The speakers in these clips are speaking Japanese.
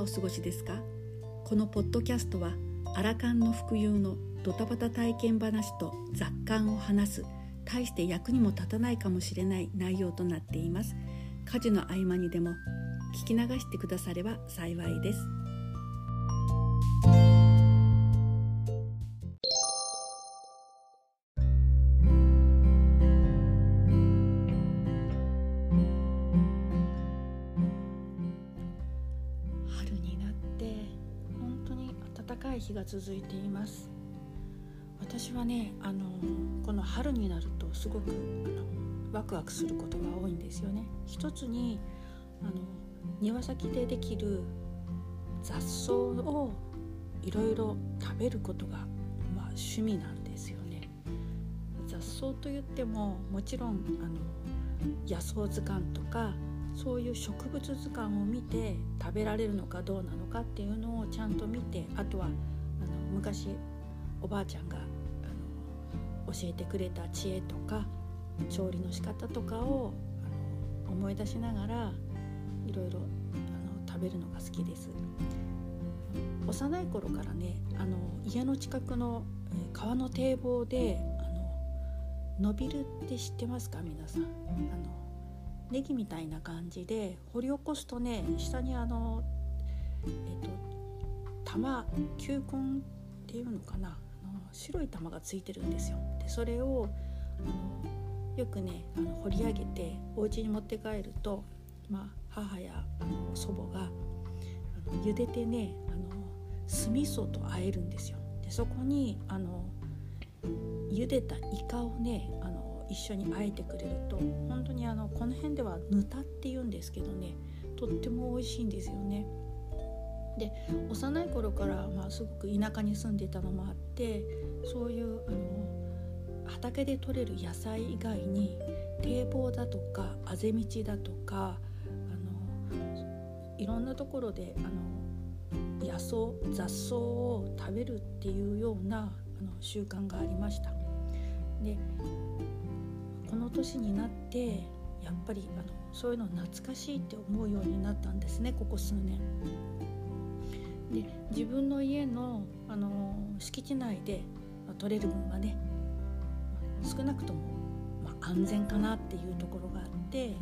お過ごしですか？このポッドキャストはアラカンの服有のドタバタ体験話と雑感を話す大して役にも立たないかもしれない内容となっています。家事の合間にでも聞き流してくだされば幸いです。い日が続いています。私はねあのこの春になるとすごくあのワクワクすることが多いんですよね。一つにあの庭先でできる雑草をいろいろ食べることが、まあ、趣味なんですよね。雑草といってももちろんあの野草図鑑とかそういう植物図鑑を見て食べられるのかどうなのかっていうのをちゃんと見てあとは昔おばあちゃんがあの教えてくれた知恵とか調理の仕方とかをあの思い出しながらいろいろあの食べるのが好きです。幼い頃からねあの家の近くの、えー川の堤防であの伸びるって知ってますか？皆さん。あのネギみたいな感じで掘り起こすとね下にあのえっ、と玉球根っていうのかな。あの白い玉がついてるんですよ。でそれをあのよくねあの掘り上げてお家に持って帰ると、まあ、母やあの祖母があの茹でてねあの酢味噌と和えるんですよ。でそこにあの茹でたイカをねあの一緒に和えてくれると本当にあのこの辺ではぬたって言うんですけどねとっても美味しいんですよね。で幼い頃から、まあ、すごく田舎に住んでたのもあってそういうあの畑で採れる野菜以外に堤防だとかあぜ道だとかあのいろんなところであの野草雑草を食べるっていうようなあの習慣がありました。でこの年になってやっぱりあのそういうの懐かしいって思うようになったんですねここ数年。で自分の家のあの敷地内でま取れる分はね少なくとも、まあ、安全かなっていうところがあって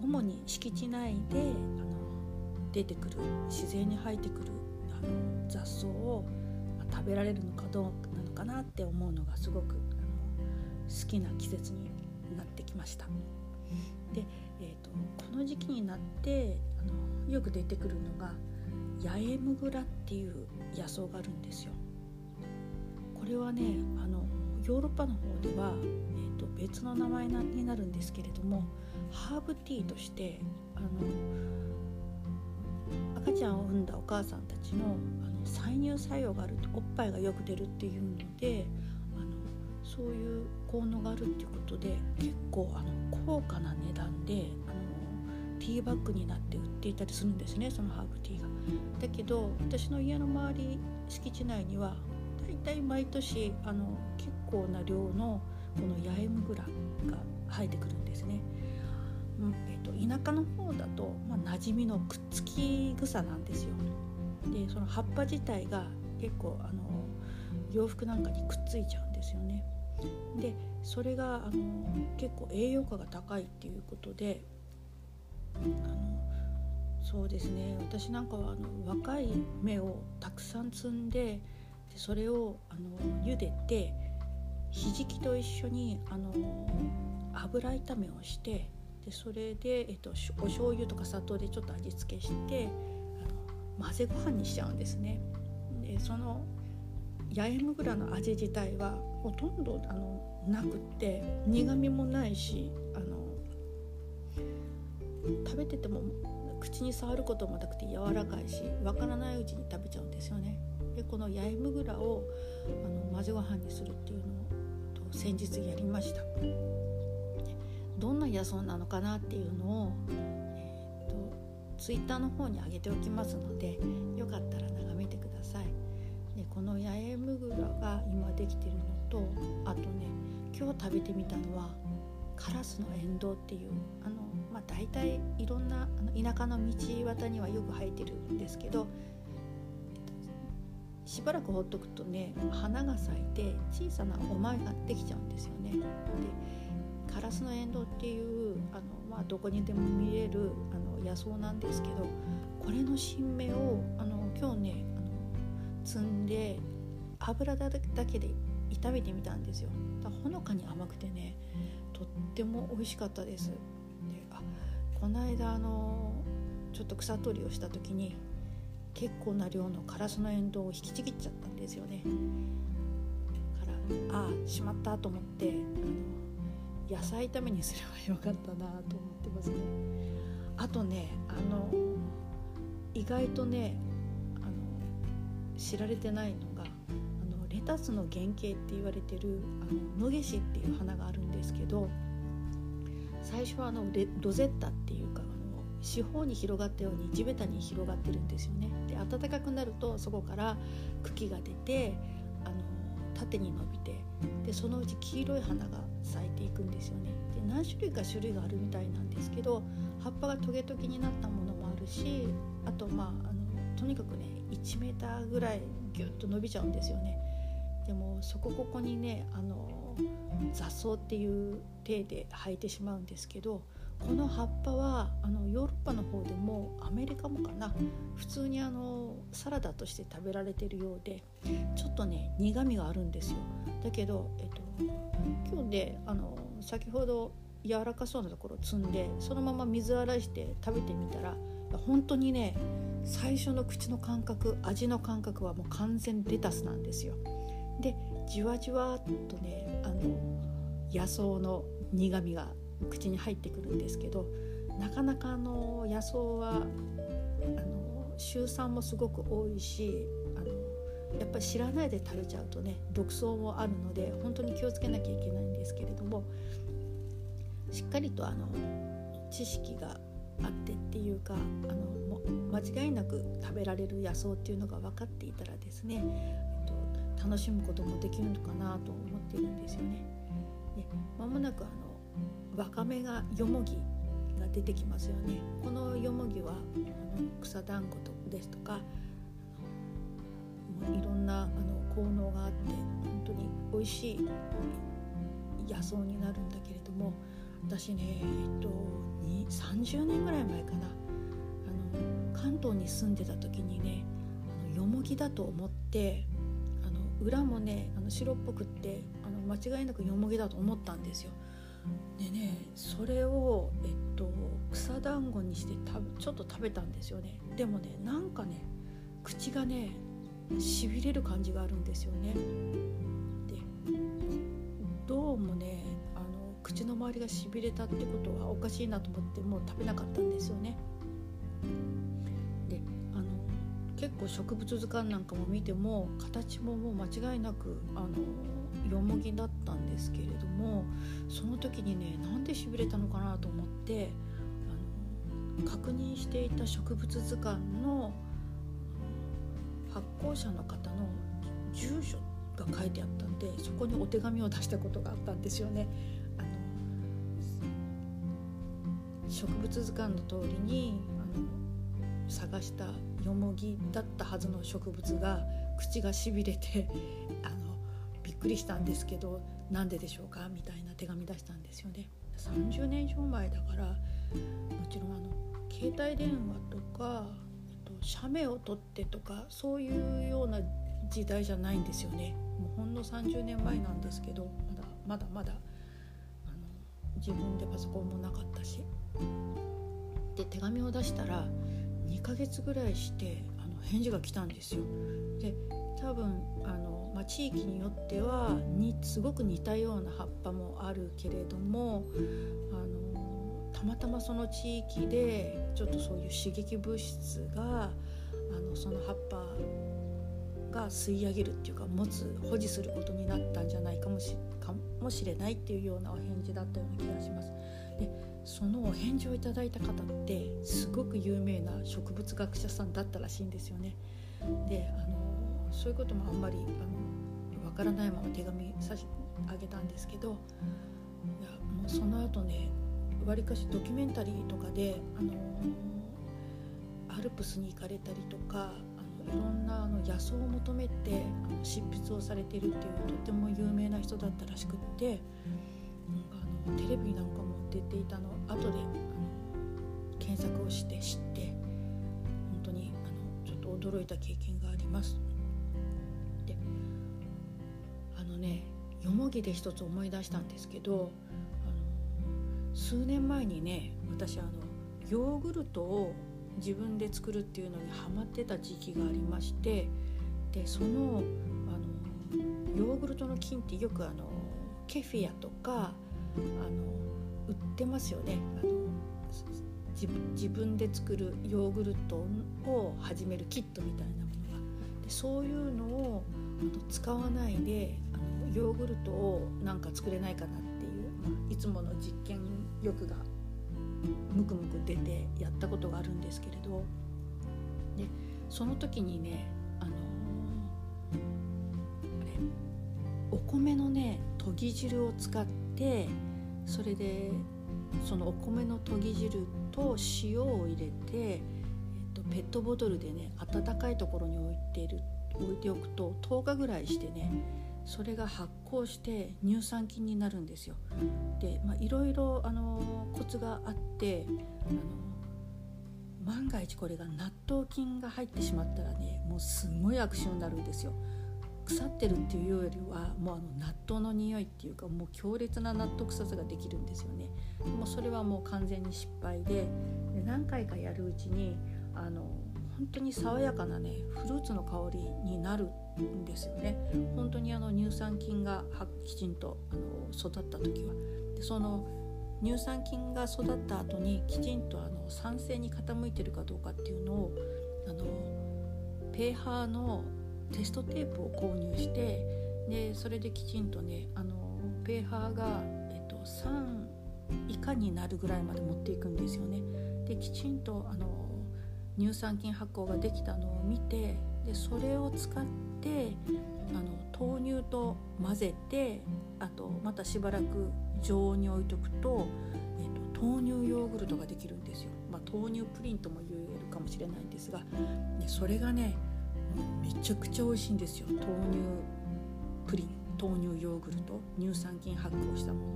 主に敷地内であの出てくる自然に生えてくるあの雑草を、ま食べられるのかどうなのかなって思うのがすごくあの好きな季節になってきました。で、えー、とこの時期になってあのよく出てくるのが八重むぐらっていう野草があるんですよ。これはねあのヨーロッパの方では、えー、と別の名前になるんですけれどもハーブティーとしてあの赤ちゃんを産んだお母さんたちのあの採乳作用があるとおっぱいがよく出るっていうのであのそういう効能があるっていうことで結構あの高価な値段であのティーバッグになって売っていたりするんですねそのハーブティーが。だけど私の家の周り敷地内にはだいたい毎年あの結構な量のこの八重むぐらが生えてくるんですね。うんえっと田舎の方だと、まあ、馴染みのくっつき草なんですよ。でその葉っぱ自体が結構あの洋服なんかにくっついちゃうんですよね。でそれがあの結構栄養価が高いっていうことであのそうですね私なんかはあの若い芽をたくさん摘んででそれをあの茹でてひじきと一緒にあの油炒めをしてでそれで、えっと、しお醤油とか砂糖でちょっと味付けしてあの混ぜご飯にしちゃうんですね。でその八重むぐらの味自体はほとんどあのなくって苦みもないしあの食べてても口に触ることもなくて柔らかいしわからないうちに食べちゃうんですよね。でこの八重むぐらをあの混ぜご飯にするっていうのをと先日やりました。でどんな野草なのかなっていうのを、えー、とツイッターの方に上げておきますのでよかったら眺めてください。でこの八重むぐらが今できてるのとあとね今日食べてみたのはカラスのエンドウっていうあの、まあ、大体いろんなあの田舎の道端にはよく生えてるんですけどしばらくほっとくとね花が咲いて小さなお前ができちゃうんですよね。でカラスのエンドウっていうあの、まあ、どこにでも見れるあの野草なんですけどこれの新芽をあの今日ねあの摘んで油だけで炒めてみたんですよだほのかに甘くっても美味しかったです。であこの間あのちょっと草取りをした時に結構な量のカラスのエンドウを引きちぎっちゃったんですよね。からああしまったと思ってあの野菜炒めにすればよかったなと思ってますね。あとねあの意外とねあの知られてないのがあのレタスの原型って言われてるあの野ゲシっていう花があるんですけど最初はあのロゼッタっていうかあの四方に広がったように地べたに広がってるんですよね。で暖かくなるとそこから茎が出てあの縦に伸びてでそのうち黄色い花が咲いていくんですよね。で何種類か種類があるみたいなんですけど葉っぱがトゲトゲになったものもあるしあとまああのとにかくね1メーターぐらいギュッと伸びちゃうんですよね。でもそこここにねあの雑草っていう体で生えてしまうんですけどこの葉っぱはあのヨーロッパの方でもアメリカもかな普通にあのサラダとして食べられてるようでちょっとね苦みがあるんですよ。だけど、えっと、今日であの先ほど柔らかそうなところを摘んでそのまま水洗いして食べてみたら本当にね最初の口の感覚味の感覚はもう完全レタスなんですよ。でじわじわっとね野草の苦みが口に入ってくるんですけどなかなかあの野草はあの臭酸もすごく多いしあのやっぱり知らないで食べちゃうとね毒草もあるので本当に気をつけなきゃいけないんですけれどもしっかりとあの知識があってっていうかあの間違いなく食べられる野草っていうのが分かっていたらですね、えっと、楽しむこともできるのかなと思てるんですよね。で間もなくあのわかめがよもぎが出てきますよね。このよもぎはあの草団子とですとかいろんなあの効能があって本当に美味しい野草になるんだけれども私ねえっと30年ぐらい前かなあの関東に住んでた時にねあのよもぎだと思ってあの裏もねあの白っぽくって間違いなくよもぎだと思ったんですよ。でねそれを、えっと、草団子にしてたちょっと食べたんですよねでもねなんかね口がねしびれる感じがあるんですよねでどうもねあの口の周りがしびれたってことはおかしいなと思ってもう食べなかったんですよね。であの結構植物図鑑なんかも見ても形ももう間違いなくあのよもぎだったんですけれどもその時にねなんでしびれたのかなと思ってあの確認していた植物図鑑の発行者の方の住所が書いてあったんでそこにお手紙を出したことがあったんですよね。あの植物図鑑の通りにあの探したよもぎだったはずの植物が口がしびれてあのくりしたんですけどなんででしょうかみたいな手紙出したんですよね。30年以上前だからもちろんあの携帯電話とか写メを撮ってとかそういうような時代じゃないんですよね。もうほんの30年前なんですけどまだまだまだあの自分でパソコンもなかったしで手紙を出したら2ヶ月ぐらいしてあの返事が来たんですよ。で多分あの、まあ、地域によってはにすごく似たような葉っぱもあるけれどもあのたまたまその地域でちょっとそういう刺激物質があのその葉っぱが吸い上げるっていうか持つ保持することになったんじゃないかもしかもしれないっていうようなお返事だったような気がします。でそのお返事をいただいた方ってすごく有名な植物学者さんだったらしいんですよね。であのそういうこともあんまりあの分からないまま手紙差し上げたんですけどいやもうそのとねわりかしドキュメンタリーとかで、あのアルプスに行かれたりとかあのいろんなあの野草を求めてあの執筆をされてるっていうとっても有名な人だったらしくってあのテレビなんかも出ていたの後であの検索をして知って本当にあのちょっと驚いた経験があります。よもぎで一つ思い出したんですけどあの数年前にね私あのヨーグルトを自分で作るっていうのにハマってた時期がありましてでそのあのヨーグルトの菌ってよくあのケフィアとかあの売ってますよね。あの自分で作るヨーグルトを始めるキットみたいなものが。でそういうのを使わないでヨーグルトをなんか作れないかなっていう、まあ、いつもの実験欲がムクムク出てやったことがあるんですけれどでその時にねあのー、お米のね研ぎ汁を使ってそれでそのお米の研ぎ汁と塩を入れて、えっと、ペットボトルでね温かいところに置いている置いておくと10日ぐらいしてねそれが発酵して乳酸菌になるんですよ。で、ま、いろいろあのコツがあってあの万が一これが納豆菌が入ってしまったらねもうすごい悪臭になるんですよ。腐ってるっていうよりはもうあの納豆の匂いっていうかもう強烈な納豆臭さができるんですよね。もうそれはもう完全に失敗でで何回かやるうちにあの本当に爽やかなねフルーツの香りになるんですよね本当にあの乳酸菌がきちんとあの育った時はでその乳酸菌が育った後にきちんとあの酸性に傾いてるかどうかっていうのをあのペーハーのテストテープを購入してでそれできちんとねあのペーハーが、えっと、3以下になるぐらいまで持っていくんですよね。できちんとあの乳酸菌発酵ができたのを見てでそれを使ってあの豆乳と混ぜてあとまたしばらく常温に置いとくと,、えーと、豆乳ヨーグルトができるんですよ、まあ、豆乳プリンとも言えるかもしれないんですがでそれがねめちゃくちゃ美味しいんですよ。豆乳プリン豆乳ヨーグルト乳酸菌発酵したもの。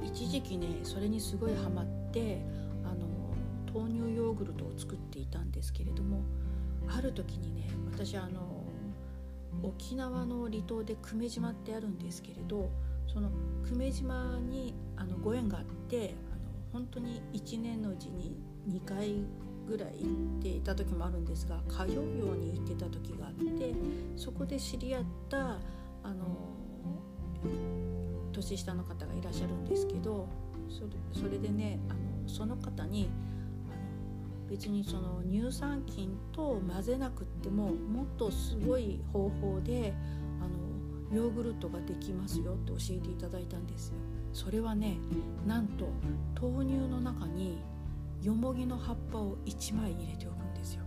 で一時期ねそれにすごいハマって豆乳ヨーグルトを作っていたんですけれどもある時にね私あの沖縄の離島で久米島ってあるんですけれどその久米島にあのご縁があってあの本当に1年のうちに2回ぐらい行っていた時もあるんですが通うように行ってた時があってそこで知り合ったあの年下の方がいらっしゃるんですけどそれでねあのその方に別にその乳酸菌と混ぜなくってももっとすごい方法であのヨーグルトができますよって教えていただいたんですよ。それはねなんと豆乳の中によもぎの葉っぱを1枚入れておくんですよ。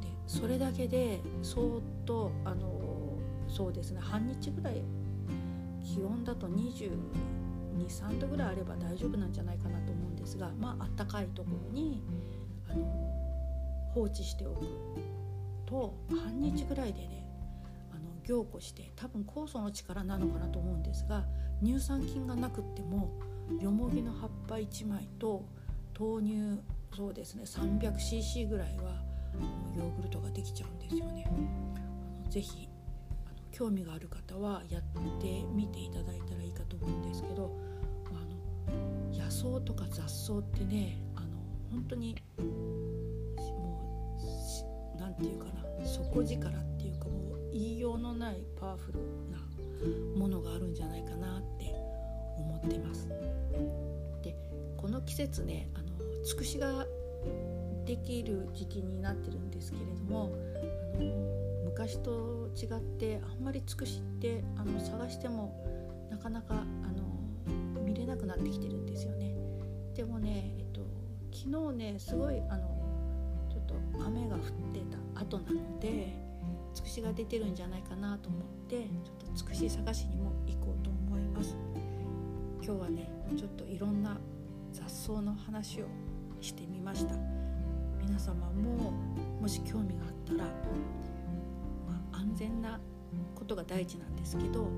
でそれだけでそーっとあのそうですね半日ぐらい気温だと223度ぐらいあれば大丈夫なんじゃないかなと思うんですがまああったかいところにあの放置しておくと半日ぐらいでねあの凝固して多分酵素の力なのかなと思うんですが乳酸菌がなくってもよもぎの葉っぱ1枚と豆乳そうですね 300cc ぐらいはヨーグルトができちゃうんですよね。あのぜひあの興味がある方はやってみていただいたらいいかと思うんですけどあの野草とか雑草ってね本当にもう何て言うかな底力っていうかもう言いようのないパワフルなものがあるんじゃないかなって思ってます。でこの季節ねあのつくしができる時期になってるんですけれどもあの昔と違ってあんまりつくしってあの探してもなかなかあの見れなくなってきてるんですよね。でもね、昨日ねすごいあのちょっと雨が降ってた後なのでつくしが出てるんじゃないかなと思ってちょっとつくし探しにも行こうと思います。今日はねちょっといろんな雑草の話をしてみました。皆様ももし興味があったら、まあ、安全なことが第一なんですけど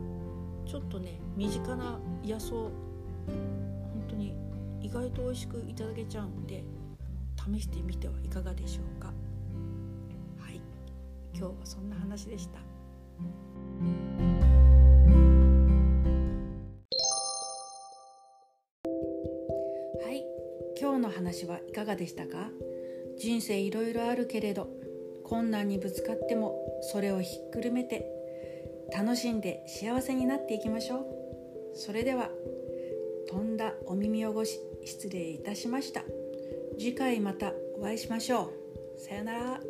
ちょっとね身近な野草本当に意外と美味しくいただけちゃうんで試してみてはいかがでしょうか。はい。今日はそんな話でした。はい。今日の話はいかがでしたか？人生いろいろあるけれど困難にぶつかってもそれをひっくるめて楽しんで幸せになっていきましょう。それでは飛んだお耳汚し。失礼いたしました。次回またお会いしましょう。さようなら。